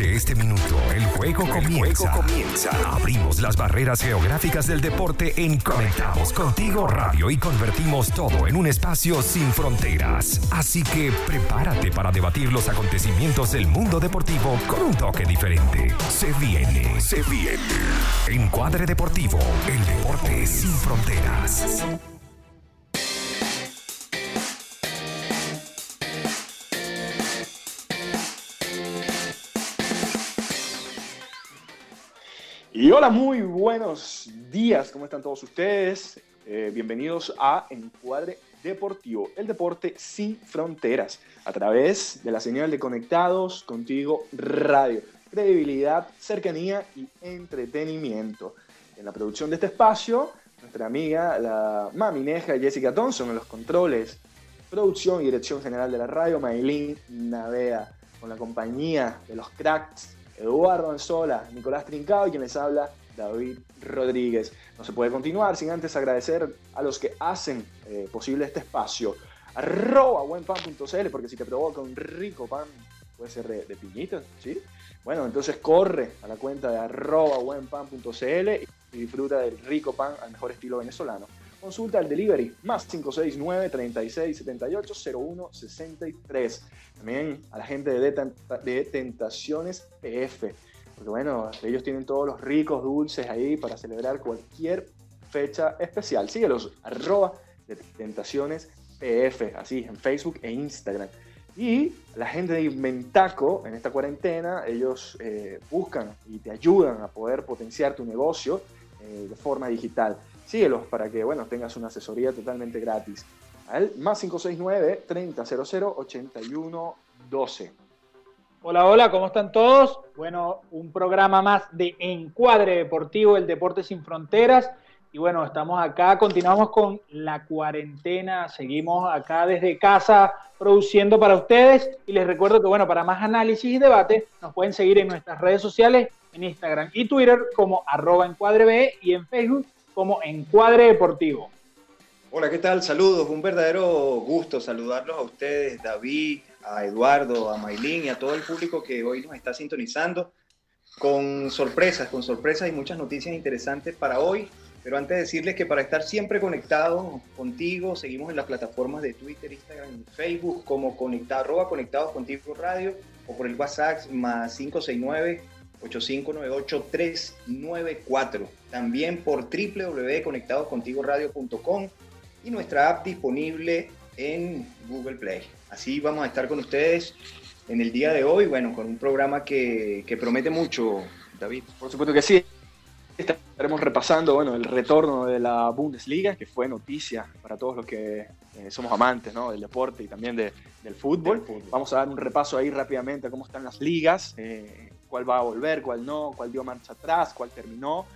Desde este minuto, el juego, comienza. comienza. Abrimos las barreras geográficas del deporte en Conectados Contigo Radio y convertimos todo en un espacio sin fronteras. Así que prepárate para debatir los acontecimientos del mundo deportivo con un toque diferente. Se viene, se viene. Encuadre Deportivo, el deporte sin fronteras. Hola, muy buenos días, ¿cómo están todos ustedes? Eh, bienvenidos a Encuadre Deportivo, el deporte sin fronteras, a través de la señal de Conectados Contigo Radio. Credibilidad, cercanía y entretenimiento. En la producción de este espacio, nuestra amiga, la mamineja Jessica Thompson, en los controles, producción y dirección general de la radio, Maylin Navea, con la compañía de los cracks Eduardo Anzola, Nicolás Trincado y quien les habla, David Rodríguez. No se puede continuar sin antes agradecer a los que hacen eh, posible este espacio. Arroba buenpan.cl, porque si te provoca un rico pan, puede ser de, de ¿sí? Bueno, entonces corre a la cuenta de arroba buenpan.cl y disfruta del rico pan al mejor estilo venezolano. Consulta el delivery más 569 36 78 01 63. También a la gente de, Tentaciones PF. Porque bueno, ellos tienen todos los ricos dulces ahí para celebrar cualquier fecha especial. Síguelos, arroba de Tentaciones PF, así en Facebook e Instagram. Y la gente de Inventaco en esta cuarentena, ellos eh, buscan y te ayudan a poder potenciar tu negocio eh, de forma digital. Síguelos para que bueno, tengas una asesoría totalmente gratis al más 569 3000 8112. Hola, hola, ¿cómo están todos? Bueno, un programa más de Encuadre Deportivo, el Deporte Sin Fronteras. Y bueno, estamos acá, continuamos con la cuarentena, seguimos acá desde casa produciendo para ustedes. Y les recuerdo que, bueno, para más análisis y debate, nos pueden seguir en nuestras redes sociales, en Instagram y Twitter como arroba encuadre y en Facebook como Encuadre Deportivo. Hola, ¿qué tal? Saludos, un verdadero gusto saludarlos a ustedes, David, a Eduardo, a Maylin y a todo el público que hoy nos está sintonizando con sorpresas, con sorpresas y muchas noticias interesantes para hoy. Pero antes de decirles que para estar siempre conectados contigo, seguimos en las plataformas de Twitter, Instagram y Facebook como conectado, arroba conectados contigo radio o por el WhatsApp más 569 8598-394. También por www.conectadoscontigoradio.com y nuestra app disponible en Google Play. Así vamos a estar con ustedes en el día de hoy, bueno, con un programa que, promete mucho, David. Por supuesto que sí. Estaremos repasando bueno, el retorno de la Bundesliga, que fue noticia para todos los que eh, somos amantes ¿no? del deporte y también del, fútbol. Vamos a dar un repaso ahí rápidamente a cómo están las ligas, eh, cuál va a volver, cuál no, cuál dio marcha atrás, cuál terminó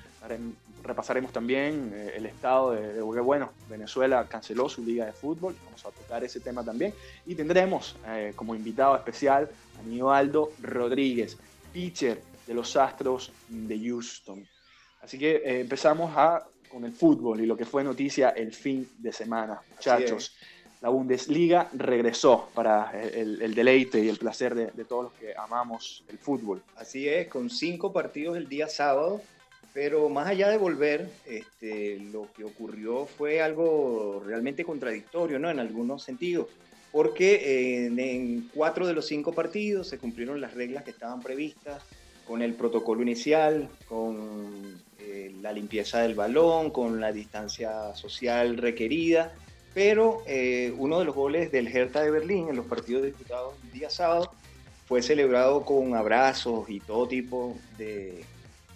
repasaremos también eh, el estado de, que, bueno, Venezuela canceló su liga de fútbol, vamos a tocar ese tema también, y tendremos eh, como invitado especial a Nivaldo Rodríguez, pitcher de los Astros de Houston. Así que eh, empezamos a, con el fútbol y lo que fue noticia el fin de semana, muchachos. La Bundesliga regresó para el, deleite y el placer de, de todos los que amamos el fútbol. Así es, con cinco partidos el día sábado, pero más allá de volver, este, lo que ocurrió fue algo realmente contradictorio, ¿no? En algunos sentidos, porque en, cuatro de los cinco partidos se cumplieron las reglas que estaban previstas, con el protocolo inicial, con eh, la limpieza del balón, con la distancia social requerida, pero eh, uno de los goles del Hertha de Berlín en los partidos disputados el día sábado fue celebrado con abrazos y todo tipo de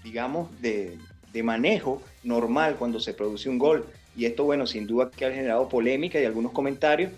digamos, de, manejo normal cuando se produce un gol. Y esto, bueno, sin duda que ha generado polémica y algunos comentarios,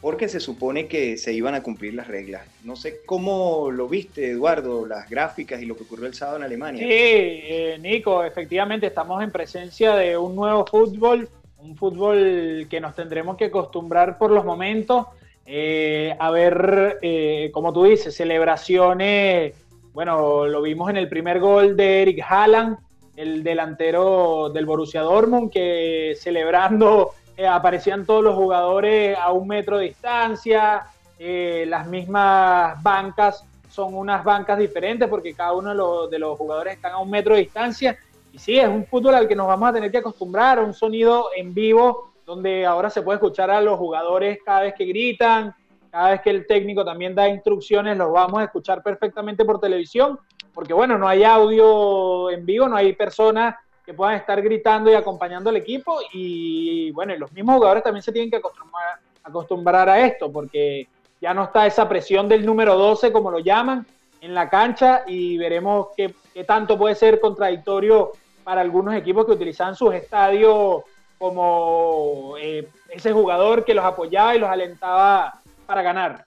porque se supone que se iban a cumplir las reglas. No sé cómo lo viste, Eduardo, las gráficas y lo que ocurrió el sábado en Alemania. Sí, eh, Nico, efectivamente estamos en presencia de un nuevo fútbol, un fútbol que nos tendremos que acostumbrar por los momentos. Eh, a ver, eh, como tú dices, celebraciones bueno, lo vimos en el primer gol de Eric Haaland, el delantero del Borussia Dortmund, que celebrando eh, aparecían todos los jugadores a un metro de distancia, eh, las mismas bancas son unas bancas diferentes porque cada uno de los, de los jugadores están a un metro de distancia. Y sí, es un fútbol al que nos vamos a tener que acostumbrar, un sonido en vivo donde ahora se puede escuchar a los jugadores cada vez que gritan, cada vez que el técnico también da instrucciones, los vamos a escuchar perfectamente por televisión, porque bueno, no hay audio en vivo, no hay personas que puedan estar gritando y acompañando al equipo y bueno, los mismos jugadores también se tienen que acostumbrar, acostumbrar a esto, porque ya no está esa presión del número 12, como lo llaman, en la cancha y veremos qué, qué tanto puede ser contradictorio para algunos equipos que utilizan sus estadios como eh, ese jugador que los apoyaba y los alentaba para ganar.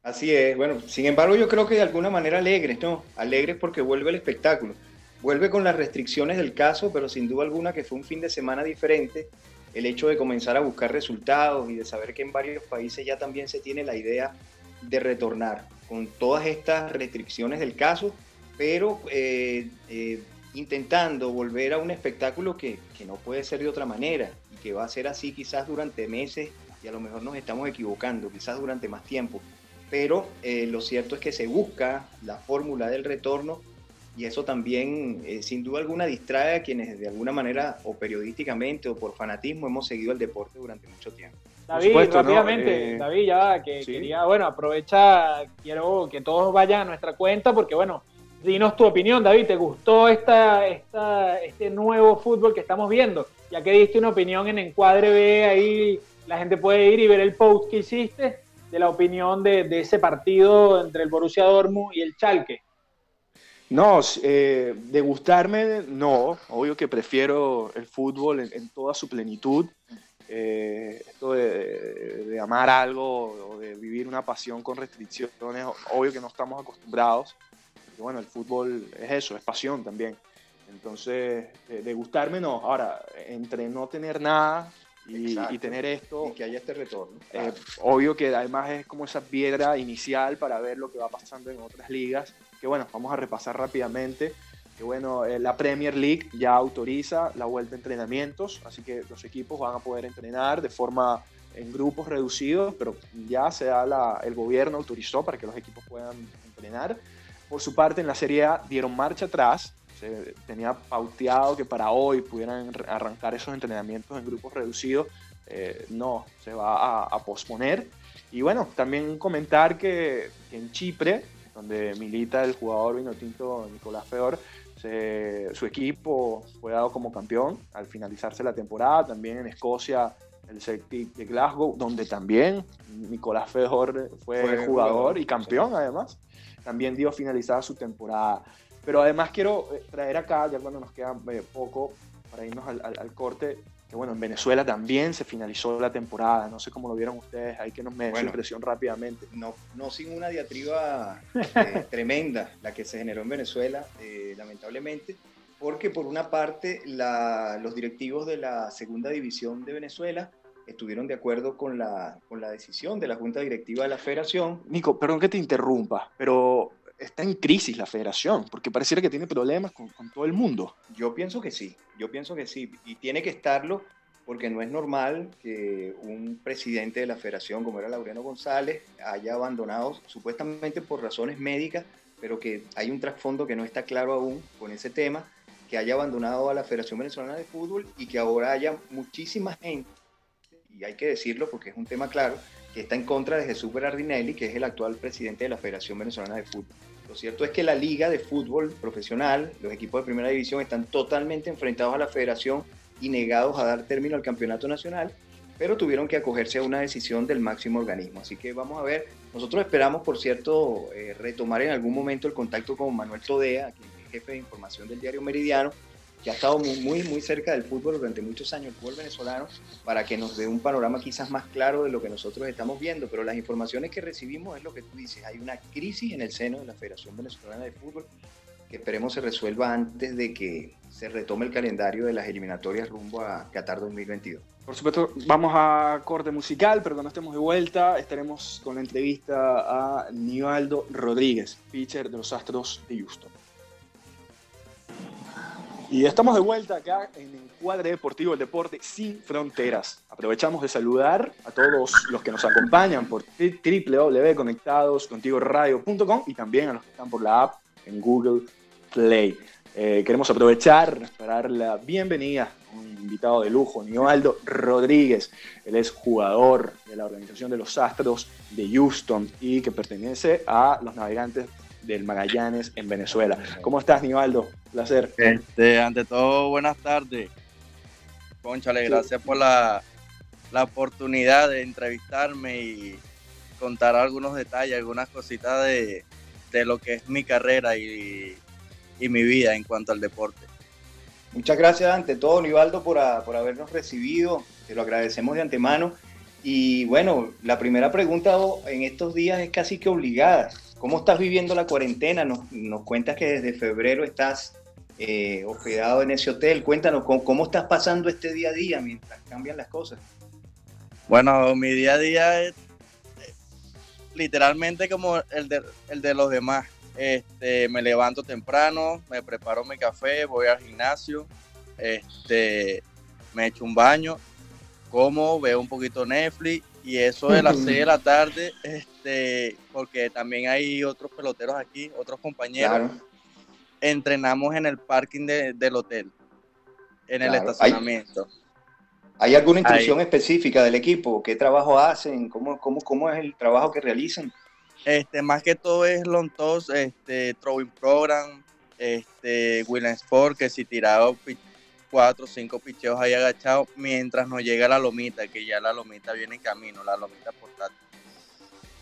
Así es, bueno, sin embargo yo creo que de alguna manera alegres, ¿no? Alegres porque vuelve el espectáculo. Vuelve con las restricciones del caso, pero sin duda alguna que fue un fin de semana diferente. El hecho de comenzar a buscar resultados y de saber que en varios países ya también se tiene la idea de retornar con todas estas restricciones del caso, pero eh, eh, intentando volver a un espectáculo que, que, no puede ser de otra manera y que va a ser así quizás durante meses y a lo mejor nos estamos equivocando, quizás durante más tiempo. Pero eh, lo cierto es que se busca la fórmula del retorno y eso también, eh, sin duda alguna, distrae a quienes de alguna manera, o periodísticamente o por fanatismo, hemos seguido el deporte durante mucho tiempo. David, rápidamente, eh, David, ya que quería, bueno, aprovecha, quiero que todos vayan a nuestra cuenta porque, bueno, dinos tu opinión, David, ¿te gustó esta, esta, este nuevo fútbol que estamos viendo? Ya que diste una opinión en Encuadre B, ahí la gente puede ir y ver el post que hiciste de la opinión de, de ese partido entre el Borussia Dortmund y el Chalke. No, eh, de gustarme, no. Obvio que prefiero el fútbol en, toda su plenitud. Eh, esto de, de, amar algo o de vivir una pasión con restricciones, obvio que no estamos acostumbrados. Y bueno, el fútbol es eso, es pasión también. Entonces, de, gustarme, no. Ahora, entre no tener nada y, tener esto. Y que haya este retorno. Eh, obvio que además es como esa piedra inicial para ver lo que va pasando en otras ligas. Que bueno, vamos a repasar rápidamente. Que bueno, eh, la Premier League ya autoriza la vuelta a entrenamientos, así que los equipos van a poder entrenar de forma en grupos reducidos, pero ya se da la, el gobierno autorizó para que los equipos puedan entrenar. Por su parte, en la Serie A dieron marcha atrás se tenía pauteado que para hoy pudieran arrancar esos entrenamientos en grupos reducidos. Eh, no, se va a, posponer. Y bueno, también comentar que, en Chipre, donde milita el jugador vinotinto Nicolás Feor, su equipo fue dado como campeón al finalizarse la temporada. También en Escocia, el Celtic de Glasgow, donde también Nicolás Feor fue, jugador, y campeón además. También dio finalizada su temporada. Pero además quiero eh, traer acá, ya cuando nos queda eh, poco para irnos al, corte, que bueno, en Venezuela también se finalizó la temporada, no sé cómo lo vieron ustedes, hay que nos me su impresión rápidamente. No, no sin una diatriba eh, tremenda la que se generó en Venezuela, lamentablemente, porque por una parte los directivos de la segunda división de Venezuela estuvieron de acuerdo con la, con la decisión de la Junta Directiva de la Federación. Nico, perdón que te interrumpa, pero está en crisis la federación, porque pareciera que tiene problemas con, todo el mundo. Yo pienso que sí, yo pienso que sí, y tiene que estarlo porque no es normal que un presidente de la federación como era Laureano González haya abandonado supuestamente por razones médicas, pero que hay un trasfondo que no está claro aún con ese tema, que haya abandonado a la Federación Venezolana de Fútbol y que ahora haya muchísima gente, y hay que decirlo porque es un tema claro, que está en contra de Jesús Berardinelli, que es el actual presidente de la Federación Venezolana de Fútbol. Lo cierto es que la liga de fútbol profesional, los equipos de primera división están totalmente enfrentados a la federación y negados a dar término al campeonato nacional, pero tuvieron que acogerse a una decisión del máximo organismo. Así que vamos a ver, nosotros esperamos, por cierto, eh, retomar en algún momento el contacto con Manuel Todea, jefe de información del diario Meridiano, que ha estado muy, muy, cerca del fútbol durante muchos años, el fútbol venezolano, para que nos dé un panorama quizás más claro de lo que nosotros estamos viendo. Pero las informaciones que recibimos es lo que tú dices, hay una crisis en el seno de la Federación Venezolana de Fútbol que esperemos se resuelva antes de que se retome el calendario de las eliminatorias rumbo a Qatar 2022. Por supuesto, vamos a corte musical, pero cuando estemos de vuelta estaremos con la entrevista a Nivaldo Rodríguez, pitcher de los Astros de Houston. Y estamos de vuelta acá en Encuadre Deportivo, el deporte sin fronteras. Aprovechamos de saludar a todos los que nos acompañan por www.conectadoscontigoradio.com y también a los que están por la app en Google Play. Eh, queremos aprovechar para dar la bienvenida a un invitado de lujo, Nivaldo Rodríguez. Él es jugador de la organización de los Astros de Houston y que pertenece a los navegantes del Magallanes en Venezuela. ¿Cómo estás, Nivaldo? Placer. Este, ante todo, buenas tardes. Conchale, gracias por la, la oportunidad de entrevistarme y contar algunos detalles, algunas cositas de, de lo que es mi carrera y, y, mi vida en cuanto al deporte. Muchas gracias ante todo, Nivaldo, por, por habernos recibido. Te lo agradecemos de antemano. Y bueno, la primera pregunta en estos días es casi que obligada. ¿Cómo estás viviendo la cuarentena? Nos, cuentas que desde febrero estás eh, hospedado en ese hotel. Cuéntanos, ¿cómo, estás pasando este día a día mientras cambian las cosas? Bueno, mi día a día es literalmente como el de, el de los demás. Este, me levanto temprano, me preparo mi café, voy al gimnasio, este, me echo un baño, como, veo un poquito Netflix y eso de las 6 de la tarde, este, porque también hay otros peloteros aquí, otros compañeros. Entrenamos en el parking del hotel, en el estacionamiento. ¿Hay, alguna instrucción específica del equipo? ¿Qué trabajo hacen? ¿Cómo, cómo, cómo es el trabajo que realizan? Este, más que todo es long toss, este, throwing program, este, William Sport, que si tirado cuatro o cinco picheos ahí agachados mientras nos llega la lomita, que ya la lomita viene en camino, la lomita portátil,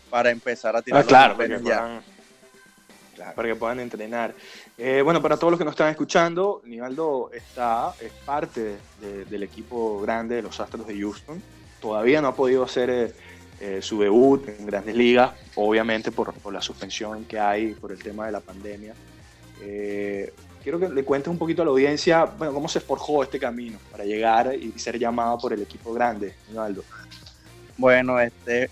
para empezar a tirar. Ah, claro, para que, puedan, para que puedan entrenar. Eh, bueno, para todos los que nos están escuchando, Nivaldo está, es parte del equipo grande de los Astros de Houston. Todavía no ha podido hacer eh, eh, su debut en grandes ligas, obviamente por, por, la suspensión que hay por el tema de la pandemia quiero que le cuentes un poquito a la audiencia, bueno, cómo se forjó este camino para llegar y ser llamado por el equipo grande, Ronaldo. Bueno, este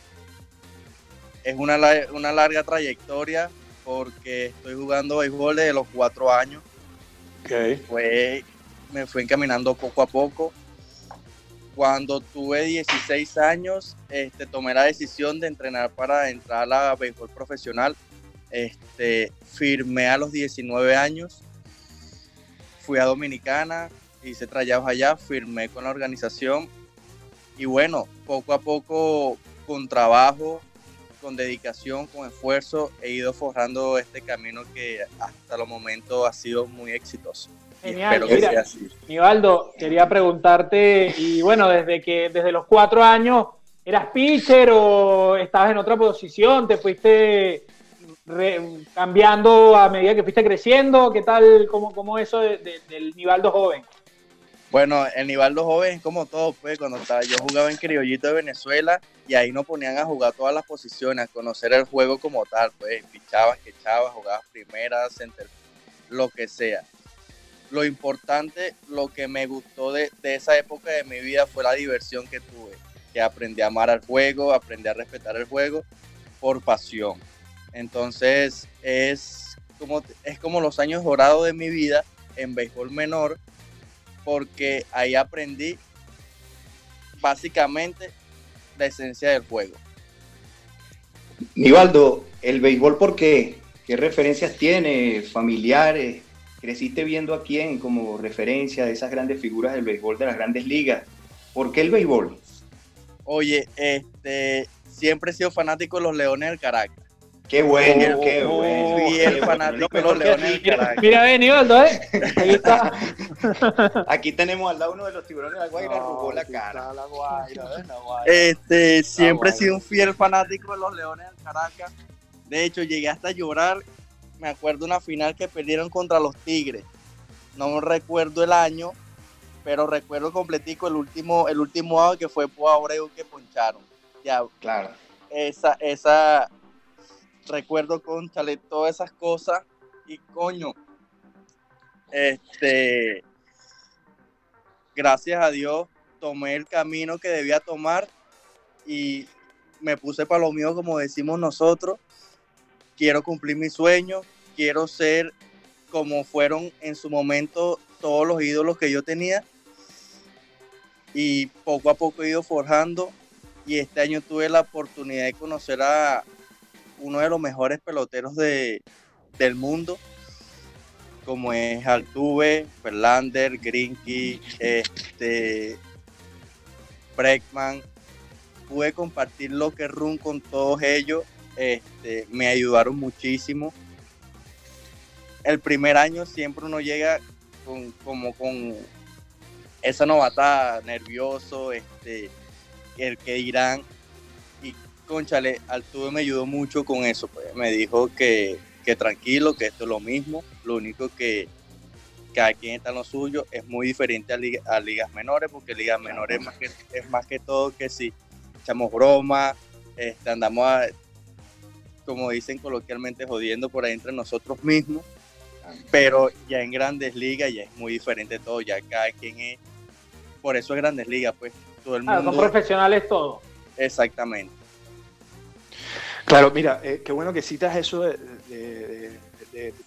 es una, una larga trayectoria porque estoy jugando béisbol desde los cuatro años. Okay. Fue, me fui encaminando poco a poco. Cuando tuve 16 años, este, tomé la decisión de entrenar para entrar a la béisbol profesional. Este, firmé a los 19 años fui a Dominicana, hice trayados allá, firmé con la organización y bueno, poco a poco con trabajo, con dedicación, con esfuerzo, he ido forjando este camino que hasta el momento ha sido muy exitoso. Genial, espero Nivaldo, quería preguntarte, y bueno, desde que desde los cuatro años, ¿eras pitcher o estabas en otra posición? ¿Te fuiste cambiando a medida que fuiste creciendo? ¿Qué tal, cómo, cómo eso del Nivaldo joven? Bueno, el Nivaldo joven es como todo, pues, cuando estaba, yo jugaba en Criollito de Venezuela y ahí nos ponían a jugar todas las posiciones, a conocer el juego como tal, pues, pichabas, quechabas, jugabas primera, center, lo que sea. Lo importante, lo que me gustó de, de esa época de mi vida fue la diversión que tuve, que aprendí a amar al juego, aprendí a respetar el juego por pasión entonces es como, es como los años dorados de mi vida en béisbol menor, porque ahí aprendí básicamente la esencia del juego. Nivaldo, ¿el béisbol por qué? ¿Qué referencias tiene? ¿Familiares? ¿Creciste viendo a quién como referencia de esas grandes figuras del béisbol de las grandes ligas? ¿Por qué el béisbol? Oye, este, siempre he sido fanático de los Leones del Caracas. Qué bueno, qué bueno. Y el fanático de los Leones Mira, mira ven, ¿eh? Ahí está. Aquí tenemos al lado uno de los tiburones de la Guaira, no, la cara. La Guaira, Este, siempre he sido un fiel fanático de los Leones del Caracas. De hecho, llegué hasta llorar. Me acuerdo una final que perdieron contra los Tigres. No recuerdo el año, pero recuerdo completico el último, el último año que fue por Abreu que poncharon. Ya, claro. Esa, esa, recuerdo, con chale, todas esas cosas y coño, este, gracias a Dios tomé el camino que debía tomar y me puse para lo mío, como decimos nosotros. Quiero cumplir mi sueño, quiero ser como fueron en su momento todos los ídolos que yo tenía y poco a poco he ido forjando y este año tuve la oportunidad de conocer a uno de los mejores peloteros de, del mundo, como es Altuve, Verlander, Grinky, este, Breckman. Pude compartir lo que run con todos ellos, este, me ayudaron muchísimo. El primer año siempre uno llega con, como con esa novata nervioso, este, el que dirán. Conchale, Altuve me ayudó mucho con eso. Pues. Me dijo que, tranquilo, que esto es lo mismo. Lo único que cada quien está en lo suyo es muy diferente a, ligas menores, porque ligas menores es más que, es más que todo que si echamos broma, este, andamos, como dicen coloquialmente, jodiendo por ahí entre nosotros mismos. Pero ya en grandes ligas ya es muy diferente todo, ya cada quien es, por eso es grandes ligas, pues todo el mundo. son profesionales todos. Exactamente. Claro, mira, eh, qué bueno que citas eso de,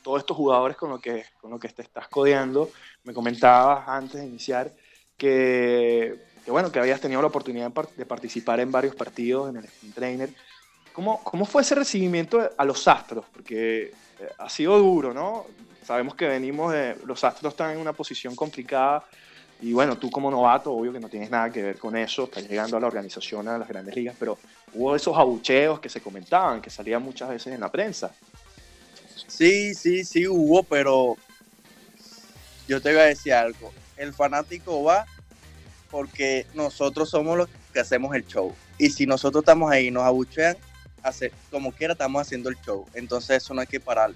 todos estos jugadores con los que, con lo que te estás codeando. Me comentabas antes de iniciar que, bueno, que habías tenido la oportunidad de participar en varios partidos en el Spin Trainer. ¿Cómo, ¿Cómo fue ese recibimiento a los Astros? Porque eh, ha sido duro, ¿no? Sabemos que venimos de. Los Astros están en una posición complicada y bueno, tú como novato, obvio que no tienes nada que ver con eso, estás llegando a la organización, a las grandes ligas, pero hubo esos abucheos que se comentaban, que salían muchas veces en la prensa. Sí, sí, sí hubo, pero yo te voy a decir algo. El fanático va porque nosotros somos los que hacemos el show. Y si nosotros estamos ahí y nos abuchean, hace, como quiera estamos haciendo el show. Entonces eso no hay que parar.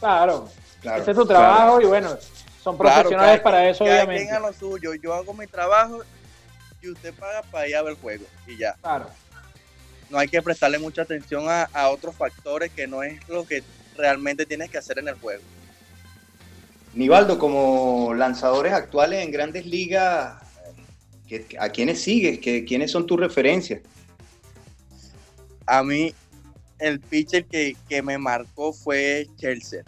Claro, claro ese es tu trabajo y bueno, son profesionales para eso, obviamente. lo suyo. Yo hago mi trabajo y usted paga para ir a ver el juego y ya. Claro. No hay que prestarle mucha atención a, otros factores que no es lo que realmente tienes que hacer en el juego. Nivaldo, como lanzadores actuales en grandes ligas, ¿a quiénes sigues? ¿Quiénes son tus referencias? A mí, el pitcher que, que me marcó fue Chelsea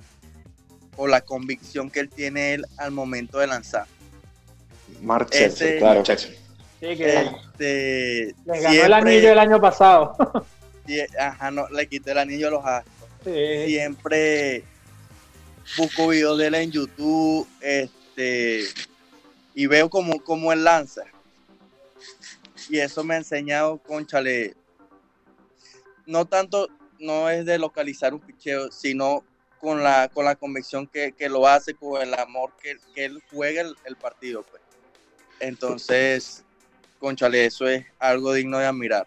o la convicción que él tiene él al momento de lanzar. Mark claro. Sí, que este, le ganó el anillo el año pasado. ajá, no, le quité el anillo a los astros. Siempre busco videos de él en YouTube este, y veo cómo, cómo él lanza. Y eso me ha enseñado, conchale, no tanto, no es de localizar un picheo, sino con la, con la convicción que, lo hace, con el amor que, él juega el, partido. Pues. Entonces, conchale, eso es algo digno de admirar.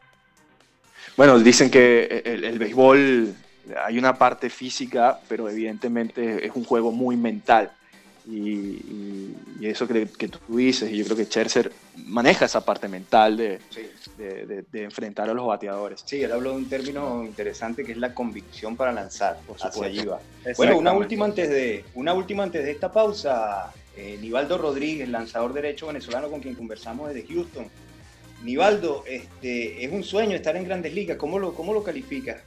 Bueno, dicen que el, el, béisbol hay una parte física, pero evidentemente es un juego muy mental. Y, eso que, que, tú dices, y yo creo que Scherzer maneja esa parte mental de, de, enfrentar a los bateadores. Sí, él habló de un término interesante que es la convicción para lanzar, por hacia allí va. Bueno, una última antes de, una última antes de esta pausa. Eh, Nivaldo Rodríguez, lanzador derecho venezolano con quien conversamos desde Houston. Nivaldo, este, es un sueño estar en grandes ligas, ¿cómo lo, cómo lo calificas?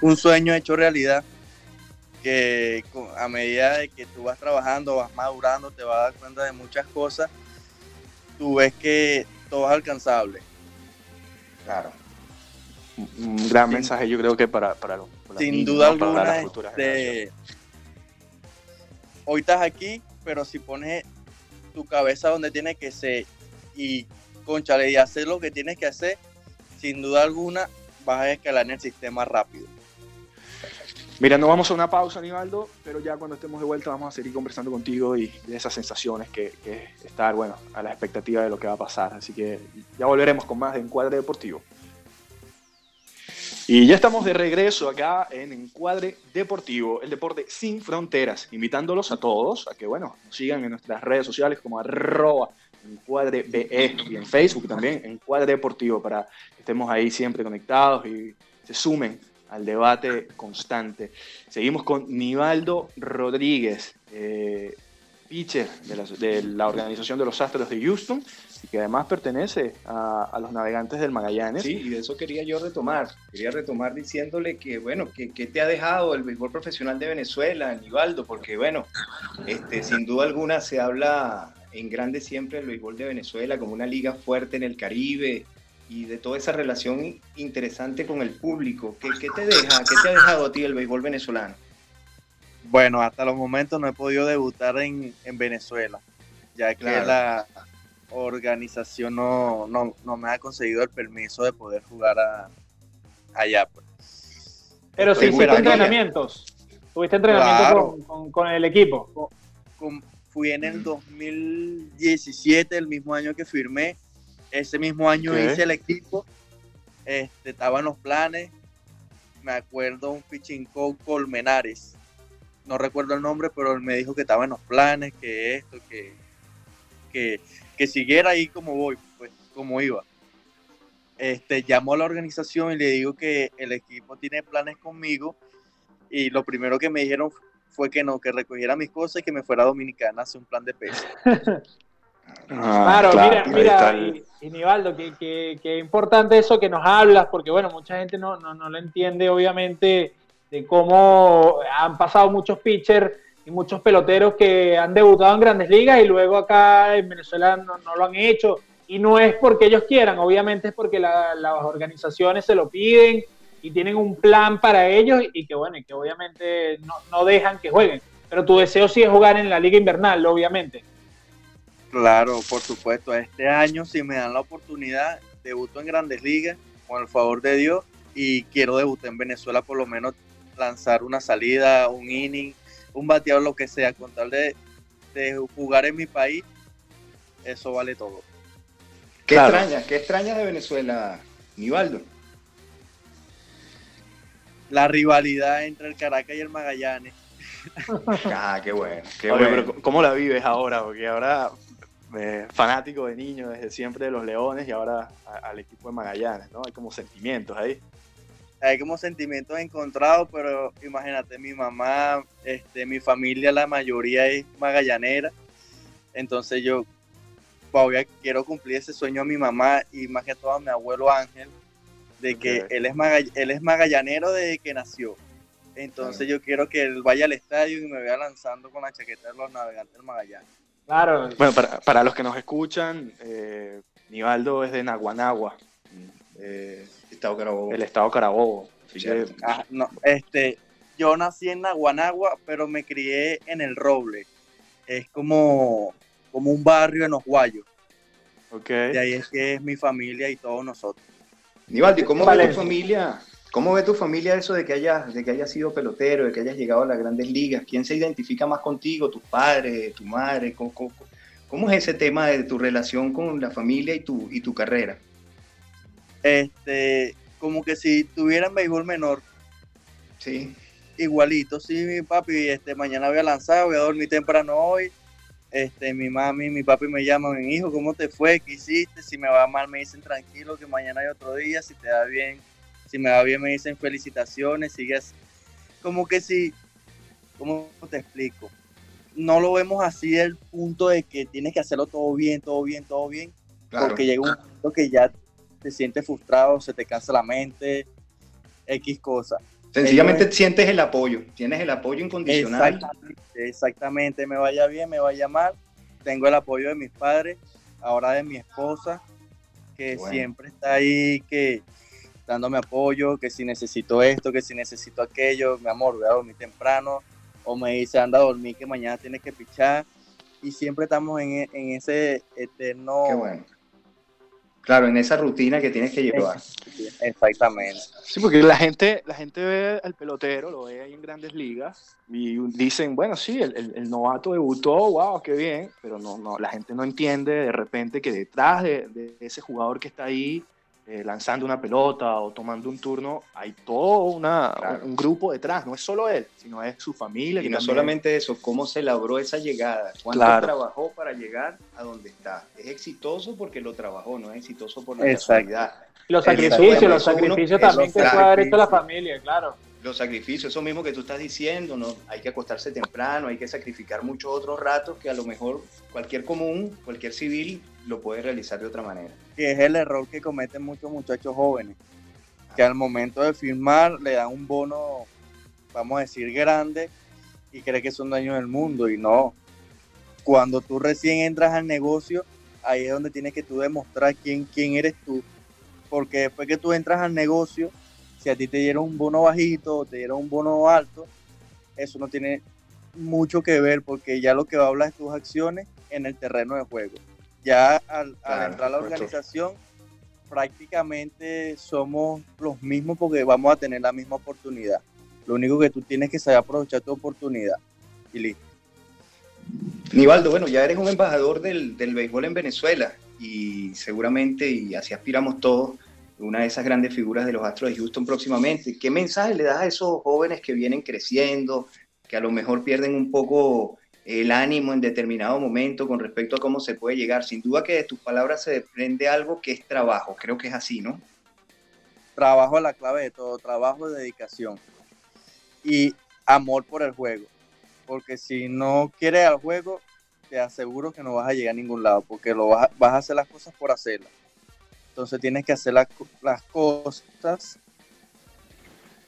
Un sueño hecho realidad que a medida de que tú vas trabajando, vas madurando, te vas a dar cuenta de muchas cosas, tú ves que todo es alcanzable. Claro. Un gran mensaje yo creo que para, para, los, Sin duda alguna, este, hoy estás aquí, pero si pones tu cabeza donde tiene que ser y conchale y hacer lo que tienes que hacer, sin duda alguna vas a escalar en el sistema rápido. Mira, no vamos a una pausa, Aníbaldo, pero ya cuando estemos de vuelta vamos a seguir conversando contigo y de esas sensaciones que, que estar, bueno, a la expectativa de lo que va a pasar. Así que ya volveremos con más de Encuadre Deportivo. Y ya estamos de regreso acá en Encuadre Deportivo, el deporte sin fronteras, invitándolos a todos a que, bueno, nos sigan en nuestras redes sociales como arroba Encuadre BE y en Facebook también, Encuadre Deportivo, para que estemos ahí siempre conectados y se sumen al debate constante. Seguimos con Nivaldo Rodríguez, eh, pitcher de la, organización de los Astros de Houston, y que además pertenece a, los navegantes del Magallanes. Sí, y de eso quería yo retomar. Quería retomar diciéndole que, bueno, que, te ha dejado el béisbol profesional de Venezuela, Aníbaldo, porque, bueno, este, sin duda alguna se habla en grande siempre del béisbol de Venezuela como una liga fuerte en el Caribe y de toda esa relación interesante con el público. ¿Qué, qué te deja? ¿Qué te ha dejado a ti el béisbol venezolano? Bueno, hasta los momentos no he podido debutar en, en Venezuela, ya que la organización no, no, me ha conseguido el permiso de poder jugar allá. Pues. Pero sí hiciste entrenamientos. ¿Tuviste entrenamiento con, el equipo? fui en el 2017, el mismo año que firmé. Ese mismo año hice el equipo. Este, estaban los planes. Me acuerdo un pitching coach Colmenares no recuerdo el nombre, pero él me dijo que estaba en los planes, que esto, que, que, siguiera ahí como voy, pues como iba. Este, llamo a la organización y le digo que el equipo tiene planes conmigo y lo primero que me dijeron fue que no, que recogiera mis cosas y que me fuera a Dominicana a hacer un plan de peso. Ah, claro, mira, mira, y, Nivaldo, que, que, importante eso que nos hablas, porque bueno, mucha gente no, no, no lo entiende, obviamente, de cómo han pasado muchos pitchers y muchos peloteros que han debutado en grandes ligas y luego acá en Venezuela no, lo han hecho. Y no es porque ellos quieran, obviamente es porque las organizaciones se lo piden y tienen un plan para ellos y que bueno, y que obviamente no, no dejan que jueguen. Pero tu deseo sí es jugar en la liga invernal, obviamente. Claro, por supuesto. Este año, si me dan la oportunidad, debuto en grandes ligas, con el favor de Dios, y quiero debutar en Venezuela por lo menos lanzar una salida, un inning, un bateador, lo que sea, con tal de, jugar en mi país, eso vale todo. ¿Qué extraña? ¿Qué extraña de Venezuela, Nivaldo? La rivalidad entre el Caracas y el Magallanes. ah, qué bueno. Qué bueno. ¿cómo la vives ahora? Porque ahora eh, fanático de niño desde siempre de los Leones y ahora al equipo de Magallanes, ¿no? Hay como sentimientos ahí hay como sentimientos encontrados, pero imagínate, mi mamá, este, mi familia, la mayoría es magallanera, entonces yo todavía quiero cumplir ese sueño a mi mamá y más que todo a mi abuelo Ángel, de que él, es él es magallanero desde que nació. Entonces yo quiero que él vaya al estadio y me vea lanzando con la chaqueta de los navegantes del Magallanes. Claro. Bueno, para, para los que nos escuchan, eh, Nivaldo es de Naguanagua. Eh, Estado Carabobo. El Estado Carabobo. Ah, no, este, yo nací en Naguanagua, pero me crié en El Roble. Es como, como un barrio en los Guayos. Okay. De ahí es que es mi familia y todos nosotros. Nivaldi, ¿cómo ve tu familia? ¿Cómo ve tu familia eso de que hayas, de que hayas sido pelotero, de que hayas llegado a las grandes ligas? ¿Quién se identifica más contigo? ¿Tus padres, tu madre? ¿Cómo, cómo es ese tema de tu relación con la familia y tu, y tu carrera? este, como que si tuvieran béisbol menor. Sí. Igualito, sí, mi papi, este, mañana voy a lanzar, voy a dormir temprano hoy. Este, mi mami, mi papi me llaman, mi hijo, ¿cómo te fue? ¿Qué hiciste? Si me va mal, me dicen tranquilo, que mañana hay otro día. Si te da bien, si me va bien, me dicen felicitaciones. Sigues, como que si, ¿cómo te explico? No lo vemos así el punto de que tienes que hacerlo todo bien, todo bien, todo bien. Porque llega un punto que ya te sientes frustrado, se te cansa la mente, X cosa. Sencillamente sientes el apoyo, tienes el apoyo incondicional. Exactamente, me vaya bien, me vaya mal, tengo el apoyo de mis padres, ahora de mi esposa, que siempre está ahí, que dándome apoyo, que si necesito esto, que si necesito aquello, mi amor, voy a dormir temprano, o me dice, anda a dormir que mañana tienes que pichar, y siempre estamos en, en ese eterno Claro, en esa rutina que tienes que llevar. Exactamente. Sí, porque la gente, la gente ve al pelotero, lo ve ahí en grandes ligas y dicen, bueno, sí, el, novato debutó, wow, qué bien, pero no, no, la gente no entiende de repente que detrás de ese jugador que está ahí eh, lanzando una pelota o tomando un turno, hay todo una, un grupo detrás, no es solo él, sino es su familia. Y no solamente eso, cómo se labró esa llegada, cuánto trabajó para llegar a donde está. Es exitoso porque lo trabajó, no es exitoso por la casualidad. Los sacrificios, los sacrificios también que puede haber hecho la familia, claro. Los sacrificios, eso mismo que tú estás diciendo, ¿no? Hay que acostarse temprano, hay que sacrificar muchos otros ratos que a lo mejor cualquier común, cualquier civil lo puede realizar de otra manera. Que es el error que cometen muchos muchachos jóvenes, que al momento de firmar le dan un bono, vamos a decir, grande y cree que son dueños del mundo y no. Cuando tú recién entras al negocio, ahí es donde tienes que tú demostrar quién, quién eres tú, porque después que tú entras al negocio, si a ti te dieron un bono bajito o te dieron un bono alto, eso no tiene mucho que ver porque ya lo que va a hablar es tus acciones en el terreno de juego. Ya al, entrar a la organización, prácticamente somos los mismos porque vamos a tener la misma oportunidad. Lo único que tú tienes que saber aprovechar tu oportunidad y listo. Nivaldo, bueno, ya eres un embajador del, del béisbol en Venezuela y seguramente, y así aspiramos todos, una de esas grandes figuras de los Astros de Houston próximamente. ¿Qué mensaje le das a esos jóvenes que vienen creciendo, que a lo mejor pierden un poco el ánimo en determinado momento con respecto a cómo se puede llegar? Sin duda que de tus palabras se desprende algo que es trabajo, creo que es así, ¿no? Trabajo es la clave de todo, trabajo dedicación y amor por el juego, porque si no quieres al juego, te aseguro que no vas a llegar a ningún lado, porque lo vas a hacer las cosas por hacerlas entonces tienes que hacer las cosas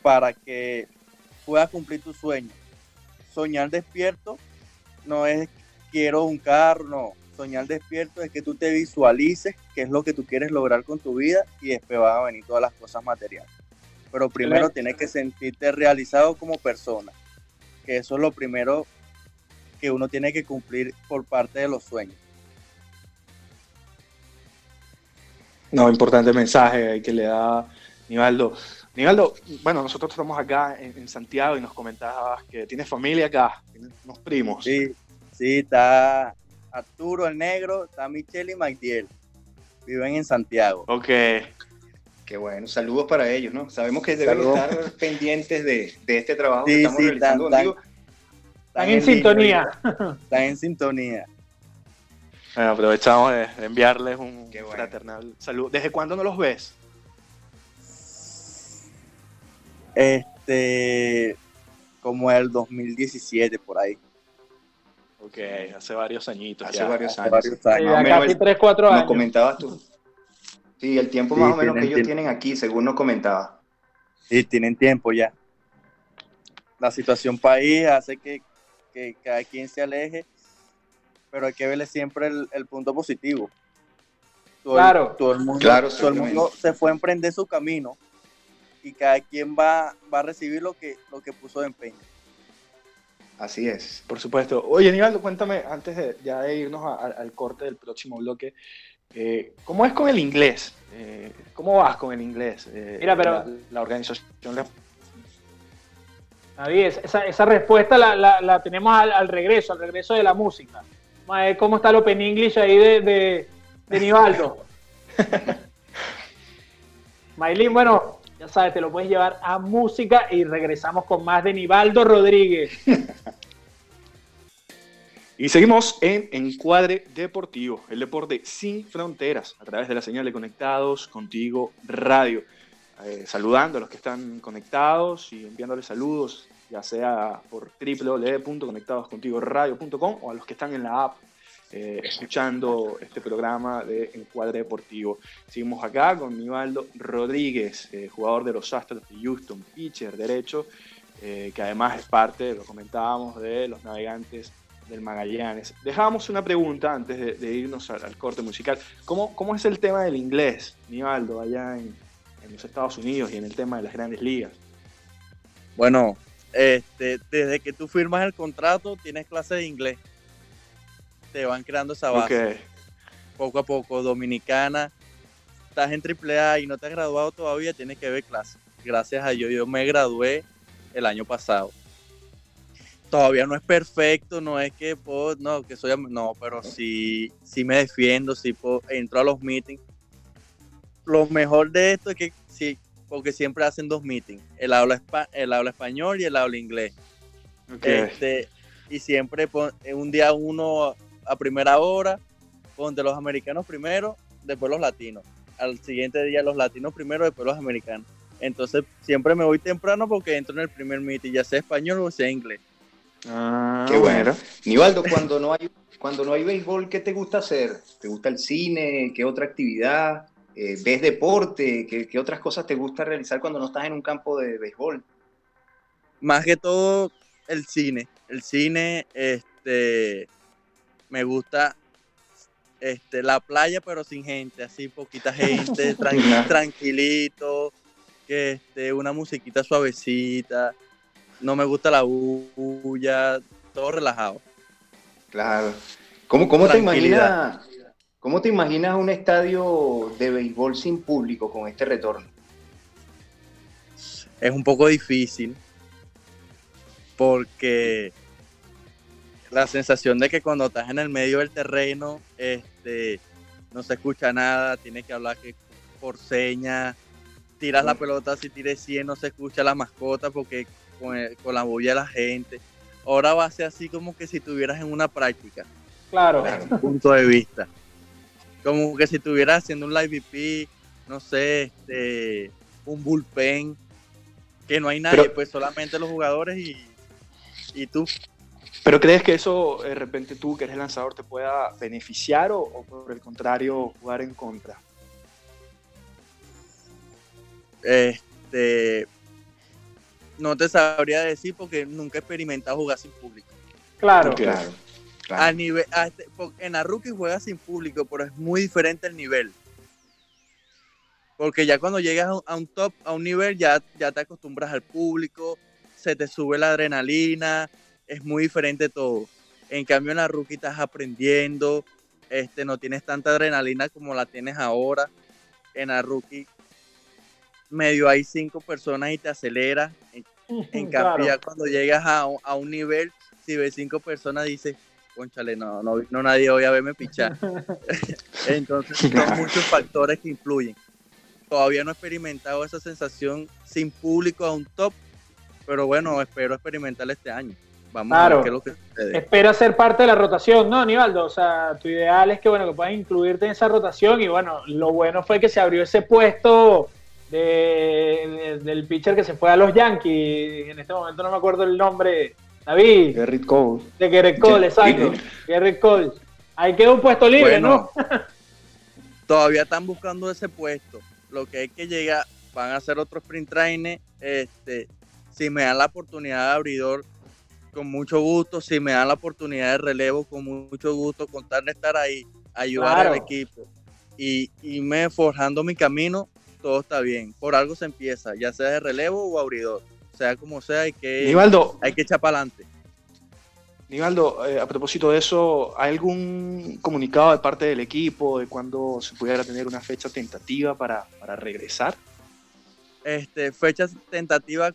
para que puedas cumplir tu sueño. Soñar despierto no es quiero un carro, no. Soñar despierto es que tú te visualices qué es lo que tú quieres lograr con tu vida y después van a venir todas las cosas materiales. Pero primero tienes que sentirte realizado como persona, que eso es lo primero que uno tiene que cumplir por parte de los sueños. No, importante mensaje que le da Nivaldo. Nivaldo, bueno, nosotros estamos acá en, Santiago y nos comentabas que tienes familia acá, tienes unos primos. Sí, sí, está Arturo el Negro, está Michelle y Magdiel. Viven en Santiago. Ok. Qué bueno, saludos para ellos, ¿no? Sabemos que deben estar pendientes de, este trabajo que estamos realizando contigo. Están, en, sintonía. Están en sintonía. Bueno, aprovechamos de, enviarles un fraternal saludo. ¿Desde cuándo no los ves? Este, como el 2017 por ahí. Ok, hace varios añitos. Hace varios años. Varios años. casi 3, 4 años. Nos comentabas tú. Sí, el tiempo más o menos que ellos tienen aquí, según nos comentaba. Sí, tienen tiempo ya. La situación país hace que, que cada quien se aleje pero hay que verle siempre el, punto positivo. claro. todo el mundo, claro, todo el mundo se fue a emprender su camino y cada quien va, va a recibir lo que, lo que puso de empeño. Así es, por supuesto. Oye, Aníbal, cuéntame, antes de, ya de irnos al corte del próximo bloque, eh, ¿cómo es con el inglés? Eh, ¿Cómo vas con el inglés? Eh, Mira, pero... La, organización... David, esa, esa respuesta la, la, tenemos al, al, regreso, al regreso de la música cómo está el Open English ahí de, de, de Nivaldo. Maylin, bueno, ya sabes, te lo puedes llevar a música y regresamos con más de Nivaldo Rodríguez. Y seguimos en Encuadre Deportivo, el deporte sin fronteras, a través de la señal de Conectados Contigo Radio. Eh, saludando a los que están conectados y enviándoles saludos ya sea por www.conectadoscontigoradio.com o a los que están en la app eh, escuchando este programa de Encuadre Deportivo. Seguimos acá con Nivaldo Rodríguez, eh, jugador de los Astros de Houston, pitcher derecho, eh, que además es parte, lo comentábamos, de los navegantes del Magallanes. Dejamos una pregunta antes de, irnos al, corte musical. ¿Cómo, ¿Cómo es el tema del inglés, Nivaldo, allá en, en los Estados Unidos y en el tema de las grandes ligas? Bueno, este, desde que tú firmas el contrato, tienes clase de inglés. Te van creando esa base. Poco a poco, dominicana. Estás en AAA y no te has graduado todavía, tienes que ver clases. Gracias a Dios, yo me gradué el año pasado. Todavía no es perfecto, no es que puedo, no, que soy, no, pero sí, sí me defiendo, sí puedo, entro a los meetings. Lo mejor de esto es que porque siempre hacen dos meetings, el habla, el habla español y el habla inglés. Este, y siempre un día uno a primera hora, ponte los americanos primero, después los latinos. Al siguiente día los latinos primero, después los americanos. Entonces siempre me voy temprano porque entro en el primer meeting, ya sea español o sea inglés. Ah, qué bueno. Nivaldo, cuando no hay cuando no hay béisbol, ¿qué te gusta hacer? ¿Te gusta el cine? ¿Qué otra actividad? Eh, ¿Ves deporte? ¿Qué, ¿Qué, otras cosas te gusta realizar cuando no estás en un campo de béisbol? Más que todo el cine. El cine, este, me gusta este, la playa, pero sin gente, así poquita gente, tranquilito, que este, una musiquita suavecita. No me gusta la bulla, todo relajado. Claro. ¿Cómo, cómo te imaginas? ¿Cómo te imaginas un estadio de béisbol sin público con este retorno? Es un poco difícil porque la sensación de que cuando estás en el medio del terreno, este, no se escucha nada, tienes que hablar que por señas, tiras la pelota, si tires 100 no se escucha la mascota porque con, con la bulla de la gente. Ahora va a ser así como que si estuvieras en una práctica. Claro. Desde un punto de vista. Como que si estuvieras haciendo un live VP, no sé, este, un bullpen, que no hay nadie, pues solamente los jugadores y, y tú. ¿Pero crees que eso, de repente tú, que eres lanzador, te pueda beneficiar o, o, por el contrario, jugar en contra? Este. No te sabría decir porque nunca he experimentado jugar sin público. Claro, claro. Claro. A nivel, a este, en la rookie juega sin público, pero es muy diferente el nivel. Porque ya cuando llegas a un top, a un nivel, ya, ya te acostumbras al público, se te sube la adrenalina, es muy diferente todo. En cambio, en la rookie estás aprendiendo, este, no tienes tanta adrenalina como la tienes ahora. En la rookie, medio hay cinco personas y te acelera. En, en cambio, claro. ya cuando llegas a, a, un nivel, si ves cinco personas, dices, conchale, no, no, no nadie hoy a verme pichar. Entonces, son muchos factores que influyen. Todavía no he experimentado esa sensación sin público a un top, pero bueno, espero experimentar este año. Vamos claro. a ver qué es lo que sucede. Espera ser parte de la rotación, ¿no, Aníbaldo? O sea, tu ideal es que, bueno, que puedas incluirte en esa rotación y, bueno, lo bueno fue que se abrió ese puesto de, de, del pitcher que se fue a los Yankees. En este momento no me acuerdo el nombre. David. Garrett Cole. De Garrett Cole, exacto. Garrett Cole. Ahí queda un puesto libre, bueno, ¿no? todavía están buscando ese puesto. Lo que hay que llegar, van a hacer otro sprint training. Este, si me dan la oportunidad de abridor, con mucho gusto. Si me dan la oportunidad de relevo, con mucho gusto. Contar de estar ahí, ayudar Claro. al equipo y irme forjando mi camino, todo está bien. Por algo se empieza, ya sea de relevo o abridor. Sea como sea, hay que, Nivaldo, hay que echar para adelante. Nivaldo, eh, a propósito de eso, ¿hay algún comunicado de parte del equipo de cuándo se pudiera tener una fecha tentativa para, para regresar? Este, fechas tentativas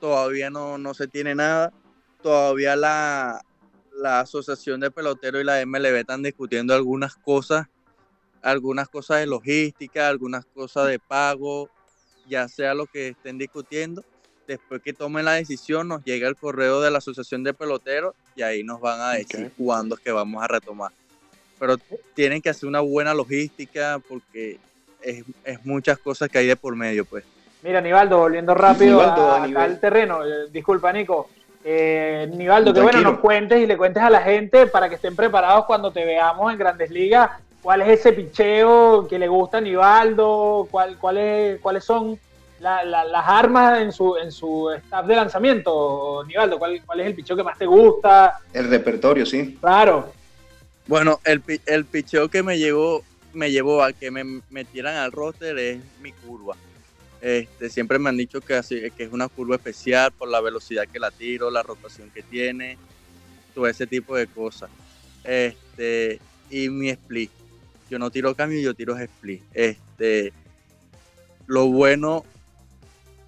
todavía no, no se tiene nada. Todavía la, la Asociación de Peloteros y la MLB están discutiendo algunas cosas, algunas cosas de logística, algunas cosas de pago, ya sea lo que estén discutiendo. Después que tomen la decisión, nos llega el correo de la Asociación de Peloteros y ahí nos van a decir cuándo es que vamos a retomar. Pero tienen que hacer una buena logística porque es, es muchas cosas que hay de por medio, pues. Mira, Nivaldo, volviendo rápido Nivaldo, a- a acá nivel- al terreno. eh, disculpa, Nico. Eh, Nivaldo, que bueno, nos cuentes y le cuentes a la gente para que estén preparados cuando te veamos en Grandes Ligas. ¿Cuál es ese picheo que le gusta a Nivaldo? ¿Cuál, cuál es- ¿Cuáles son la- la- las armas en su, en su staff de lanzamiento, Nivaldo? ¿Cuál, ¿Cuál es el picheo que más te gusta? El repertorio, sí. Claro. Bueno, el, pi- el picheo que me llevó, me llevó a que me metieran al roster es mi curva. Este, siempre me han dicho que, así, que es una curva especial por la velocidad que la tiro, la rotación que tiene, todo ese tipo de cosas. Este, y mi split. Yo no tiro cambio, yo tiro split. Este, lo bueno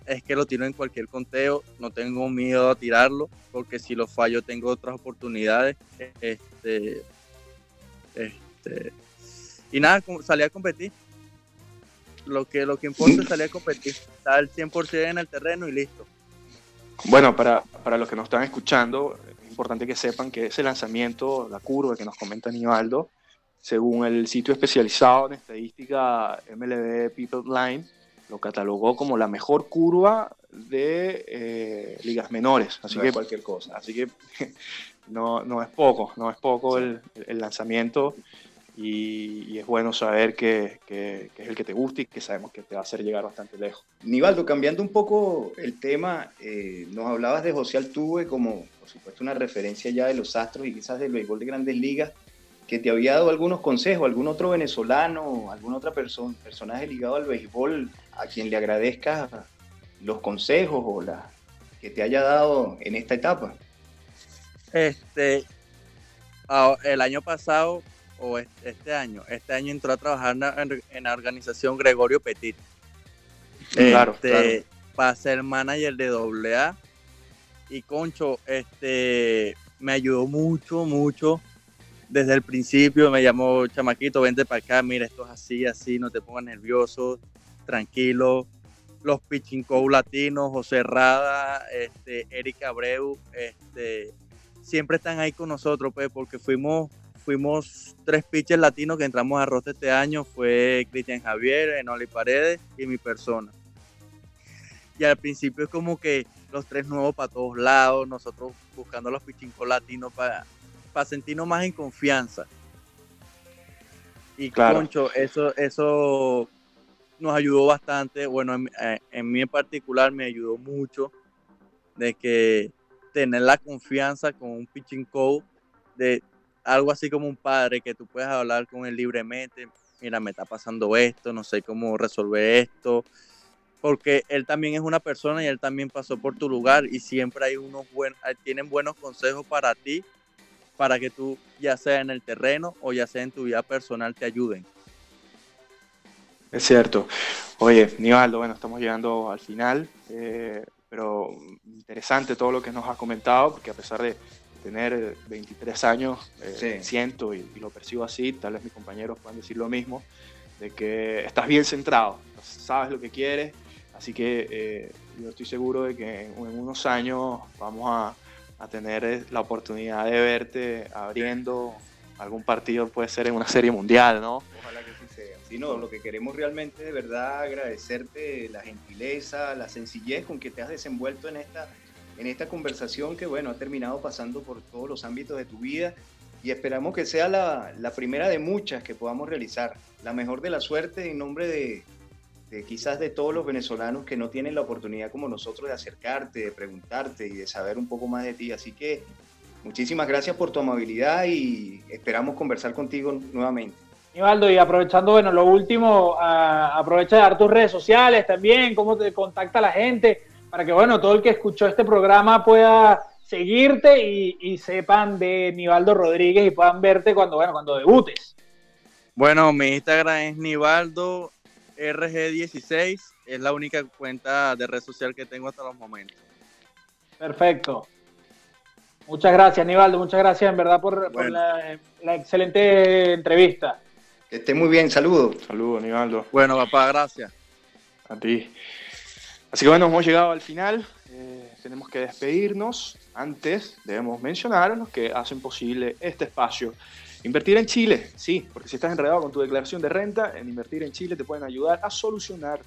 es que lo tiro en cualquier conteo, no tengo miedo a tirarlo, porque si lo fallo tengo otras oportunidades. Este, este, y nada, salí a competir. Lo que, lo que importa es salir a competir. Estar al 100% en el terreno y listo. Bueno, para, para los que nos están escuchando, es importante que sepan que ese lanzamiento, la curva que nos comenta Nivaldo, según el sitio especializado en estadística MLB People Line, lo catalogó como la mejor curva de eh, ligas menores. Así que cualquier cosa. Así que no, no es poco, no es poco el, el, lanzamiento y, es bueno saber que, que, es el que te gusta y que sabemos que te va a hacer llegar bastante lejos. Nivaldo, cambiando un poco el tema, eh, nos hablabas de José Altuve como, por supuesto, una referencia ya de los Astros y quizás del béisbol de grandes ligas, que te había dado algunos consejos, algún otro venezolano, alguna otra persona, personaje ligado al béisbol a quien le agradezcas los consejos o la que te haya dado en esta etapa. Este, el año pasado o este año, este año entró a trabajar en la organización Gregorio Petit. Claro, este, Para ser manager de AA. Y Concho, este, me ayudó mucho, mucho. Desde el principio me llamó chamaquito, vente para acá, mira, esto es así, así, no te pongas nervioso, tranquilo. Los pitching latinos, José Rada, este, Eric Abreu, este, siempre están ahí con nosotros, pues, porque fuimos, fuimos tres pitchers latinos que entramos a Roste este año, fue Cristian Javier, Enoli Paredes y mi persona. Y al principio es como que los tres nuevos para todos lados, nosotros buscando los pichincos latinos para, para sentirnos más en confianza. Y Concho, eso, eso nos ayudó bastante. Bueno, en, eh, en, mí en particular me ayudó mucho de que tener la confianza con un pitching coach de algo así como un padre que tú puedes hablar con él libremente. Mira, me está pasando esto, no sé cómo resolver esto. Porque él también es una persona y él también pasó por tu lugar y siempre hay unos buenos, tienen buenos consejos para ti, para que tú, ya sea en el terreno o ya sea en tu vida personal, te ayuden. Es cierto. Oye, Nivaldo, bueno, estamos llegando al final. Eh, pero interesante todo lo que nos has comentado, porque a pesar de tener 23 años, eh, siento y, lo percibo así, tal vez mis compañeros puedan decir lo mismo, de que estás bien centrado, sabes lo que quieres, así que eh, yo estoy seguro de que en, unos años vamos a, a, tener la oportunidad de verte abriendo algún partido, puede ser en una serie mundial, ¿no? Ojalá que sino lo que queremos realmente de verdad agradecerte la gentileza, la sencillez con que te has desenvuelto en esta, en esta conversación que bueno, ha terminado pasando por todos los ámbitos de tu vida y esperamos que sea la, la primera de muchas que podamos realizar. La mejor de la suerte en nombre de quizás de todos los venezolanos que no tienen la oportunidad como nosotros de acercarte, de preguntarte y de saber un poco más de ti. Así que muchísimas gracias por tu amabilidad y esperamos conversar contigo nuevamente. Nivaldo, y aprovechando, bueno, lo último, aprovecha de dar tus redes sociales también, cómo te contacta la gente, para que, bueno, todo el que escuchó este programa pueda seguirte y, sepan de Nivaldo Rodríguez y puedan verte cuando, bueno, cuando debutes. Bueno, mi Instagram es Nivaldo RG16, es la única cuenta de red social que tengo hasta los momentos. Perfecto. Muchas gracias, Nivaldo, muchas gracias en verdad por, la excelente entrevista. Que esté muy bien, saludos. Saludos, Nivaldo. Bueno, papá, gracias. A ti. Así que bueno, hemos llegado al final. Eh, tenemos que despedirnos. Antes debemos mencionar los que hacen posible este espacio. Invertir en Chile, sí, porque si estás enredado con tu declaración de renta, en Invertir en Chile te pueden ayudar a solucionar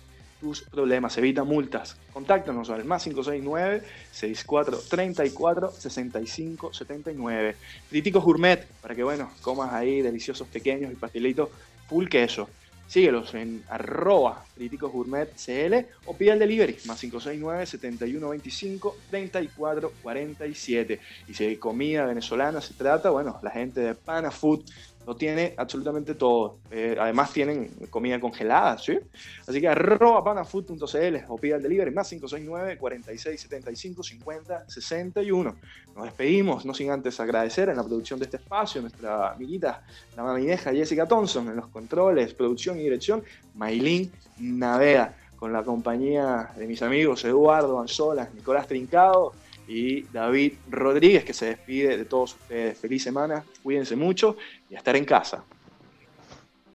tus problemas, evita multas. Contáctanos al más 569 64 34 65 79. Críticos Gourmet, para que bueno, comas ahí deliciosos pequeños y pastelitos full queso. Síguelos en arroba críticos gourmet CL o pide el delivery más 569 71 25 34 47. Y si hay comida venezolana se trata, bueno, la gente de Pana Food lo tiene absolutamente todo. Eh, además tienen comida congelada, ¿sí? Así que arroba panafood.cl o pida el delivery más 569 46 75 50 61. Nos despedimos, no sin antes agradecer en la producción de este espacio nuestra amiguita, la mamineja Jessica Thompson en los controles, producción y dirección, Maylin Navea con la compañía de mis amigos Eduardo Anzola, Nicolás Trincado y David Rodríguez, que se despide de todos ustedes. Feliz semana, cuídense mucho y a estar en casa.